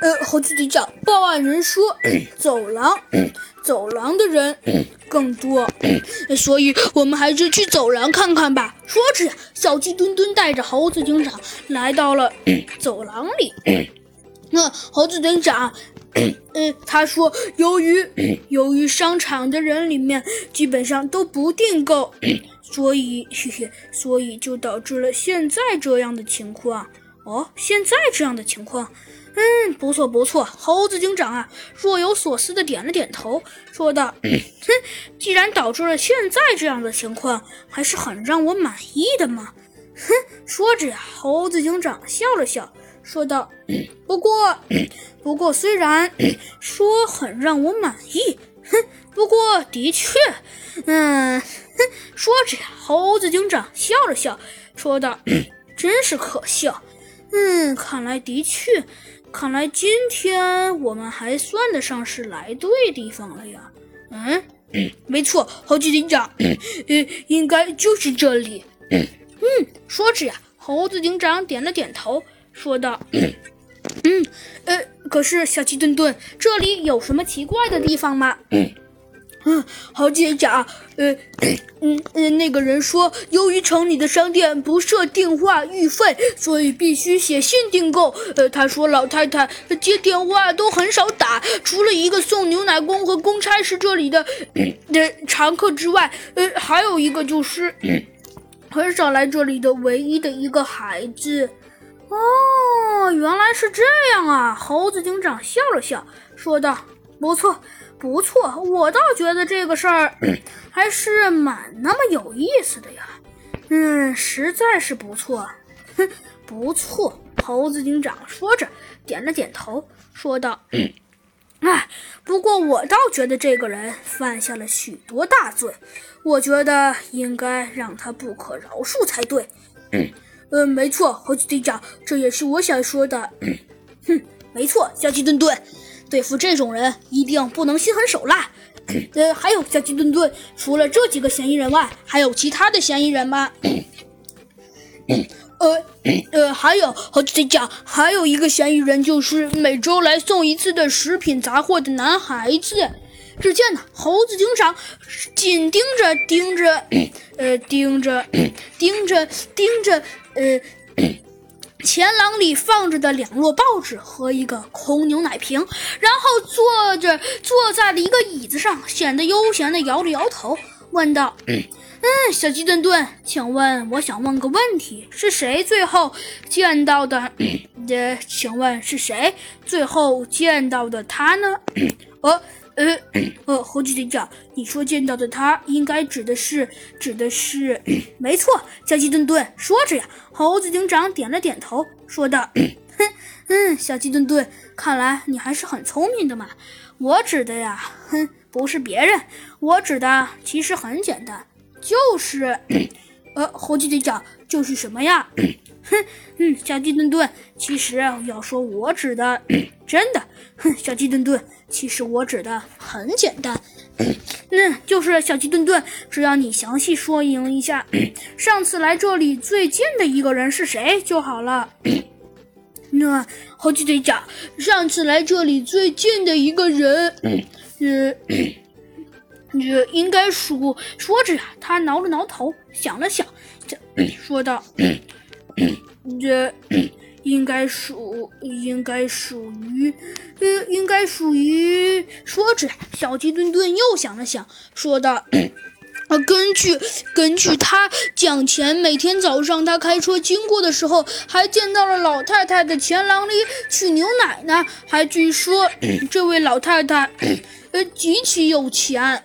呃，猴子警长，报案人说走廊，走廊的人更多，所以我们还是去走廊看看吧。说着，小鸡墩墩带着猴子警长来到了走廊里。那猴子警长，嗯，他说，由于由于商场的人里面基本上都不订购，所以嘿嘿，所以就导致了现在这样的情况。哦，现在这样的情况。嗯，不错不错，猴子警长啊，若有所思的点了点头，说道：“哼，既然导致了现在这样的情况，还是很让我满意的嘛。”哼，说着呀，猴子警长笑了笑，说道：“不过，不过虽然说很让我满意，哼，不过的确，嗯，哼，说着呀，猴子警长笑了笑，说道：“真是可笑。嗯，看来的确。”看来今天我们还算得上是来对地方了呀。嗯，没错，猴子警长，呃，应该就是这里。嗯，说着呀，猴子警长点了点头，说道：“嗯，呃，可是小鸡墩墩，这里有什么奇怪的地方吗？”嗯，猴子警长，呃，嗯嗯，那个人说，由于城里的商店不设电话预费，所以必须写信订购。呃，他说老太太接电话都很少打，除了一个送牛奶工和公差是这里的 的常客之外，呃，还有一个就是 很少来这里的唯一的一个孩子。哦，原来是这样啊！猴子警长笑了笑，说道：“不错。”不错，我倒觉得这个事儿 还是蛮那么有意思的呀。嗯，实在是不错。哼，不错。猴子警长说着，点了点头，说道：“哎，不过我倒觉得这个人犯下了许多大罪，我觉得应该让他不可饶恕才对。”嗯，呃，没错，猴子警长，这也是我想说的。哼，没错，小鸡墩墩。对付这种人，一定不能心狠手辣。呃，还有小鸡墩墩，除了这几个嫌疑人外，还有其他的嫌疑人吗？呃呃，还有猴子警长，还有一个嫌疑人，就是每周来送一次的食品杂货的男孩子。只见呢，猴子警长紧盯着盯着，呃，盯着 盯着盯着，呃。前廊里放着的两摞报纸和一个空牛奶瓶，然后坐着坐在了一个椅子上，显得悠闲的摇了摇头，问道：“ 嗯，小鸡墩墩，请问，我想问个问题，是谁最后见到的？呃，请问是谁最后见到的他呢？呃。” 呃呃，猴子警长，你说见到的他，应该指的是指的是，没错。小鸡墩墩说着呀，猴子警长点了点头，说道：“哼，嗯，小鸡墩墩，看来你还是很聪明的嘛。我指的呀，哼，不是别人，我指的其实很简单，就是，呃，猴子警长就是什么呀？哼，嗯，小鸡墩墩，其实要说我指的，真的，哼，小鸡墩墩。”其实我指的很简单，嗯，就是小鸡墩墩，只要你详细说明一下，上次来这里最近的一个人是谁就好了。那猴子队长，上次来这里最近的一个人，呃，这应该说……说着呀，他挠了挠头，想了想，这说道：“这。”应该属，应该属于，呃，应该属于。说着，小鸡墩墩又想了想，说道：“啊，根据根据他讲前，每天早上他开车经过的时候，还见到了老太太的前廊里取牛奶呢。还据说这位老太太，呃，极其有钱。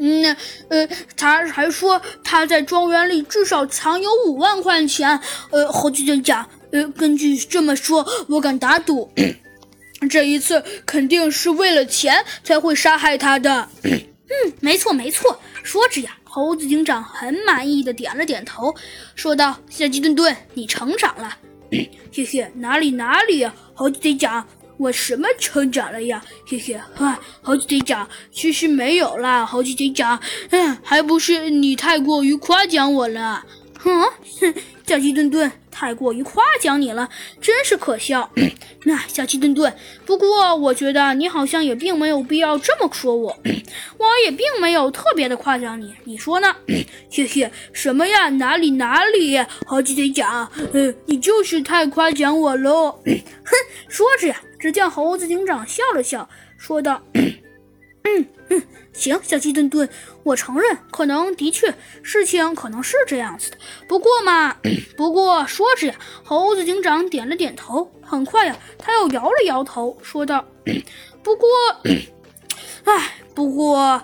嗯，呃，他还说他在庄园里至少藏有五万块钱。呃，猴子警长。”呃，根据这么说，我敢打赌，这一次肯定是为了钱才会杀害他的。嗯，没错没错。说着呀，猴子警长很满意的点了点头，说道：“小鸡墩墩，你成长了。”嘿嘿，哪里哪里呀，猴子警长，我什么成长了呀？嘿嘿，哈，猴子警长，其实没有啦，猴子警长，嗯，还不是你太过于夸奖我了。哼哼，小鸡墩墩。太过于夸奖你了，真是可笑。那小鸡墩墩，不过我觉得你好像也并没有必要这么说我，我也并没有特别的夸奖你，你说呢？嘿嘿，什么呀？哪里哪里？猴子队长，呃，你就是太夸奖我喽。哼，说着呀，只见猴子警长笑了笑，说道。嗯嗯，行，小鸡墩墩，我承认，可能的确事情可能是这样子的。不过嘛，不过说着呀，猴子警长点了点头。很快呀，他又摇了摇头，说道：“ 不过，哎，不过，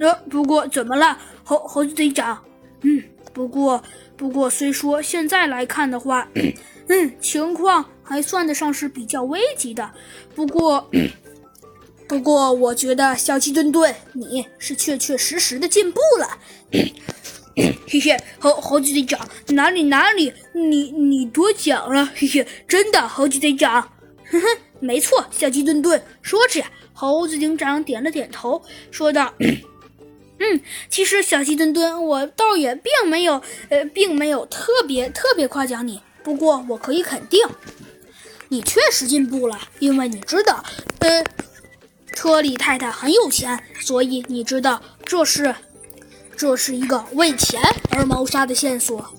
呃，不过怎么了，猴猴子队长？嗯，不过，不过虽说现在来看的话，嗯，情况还算得上是比较危急的。不过。”不过，我觉得小鸡墩墩，你是确确实实的进步了。嘿嘿，猴猴子队长，哪里哪里，你你多讲了。嘿嘿，真的，猴子队长。哼哼，没错，小鸡墩墩。说着呀，猴子警长点了点头，说道：“嗯，其实小鸡墩墩，我倒也并没有，呃，并没有特别特别夸奖你。不过，我可以肯定，你确实进步了，因为你知道，呃。”车里太太很有钱，所以你知道这是，这是一个为钱而谋杀的线索。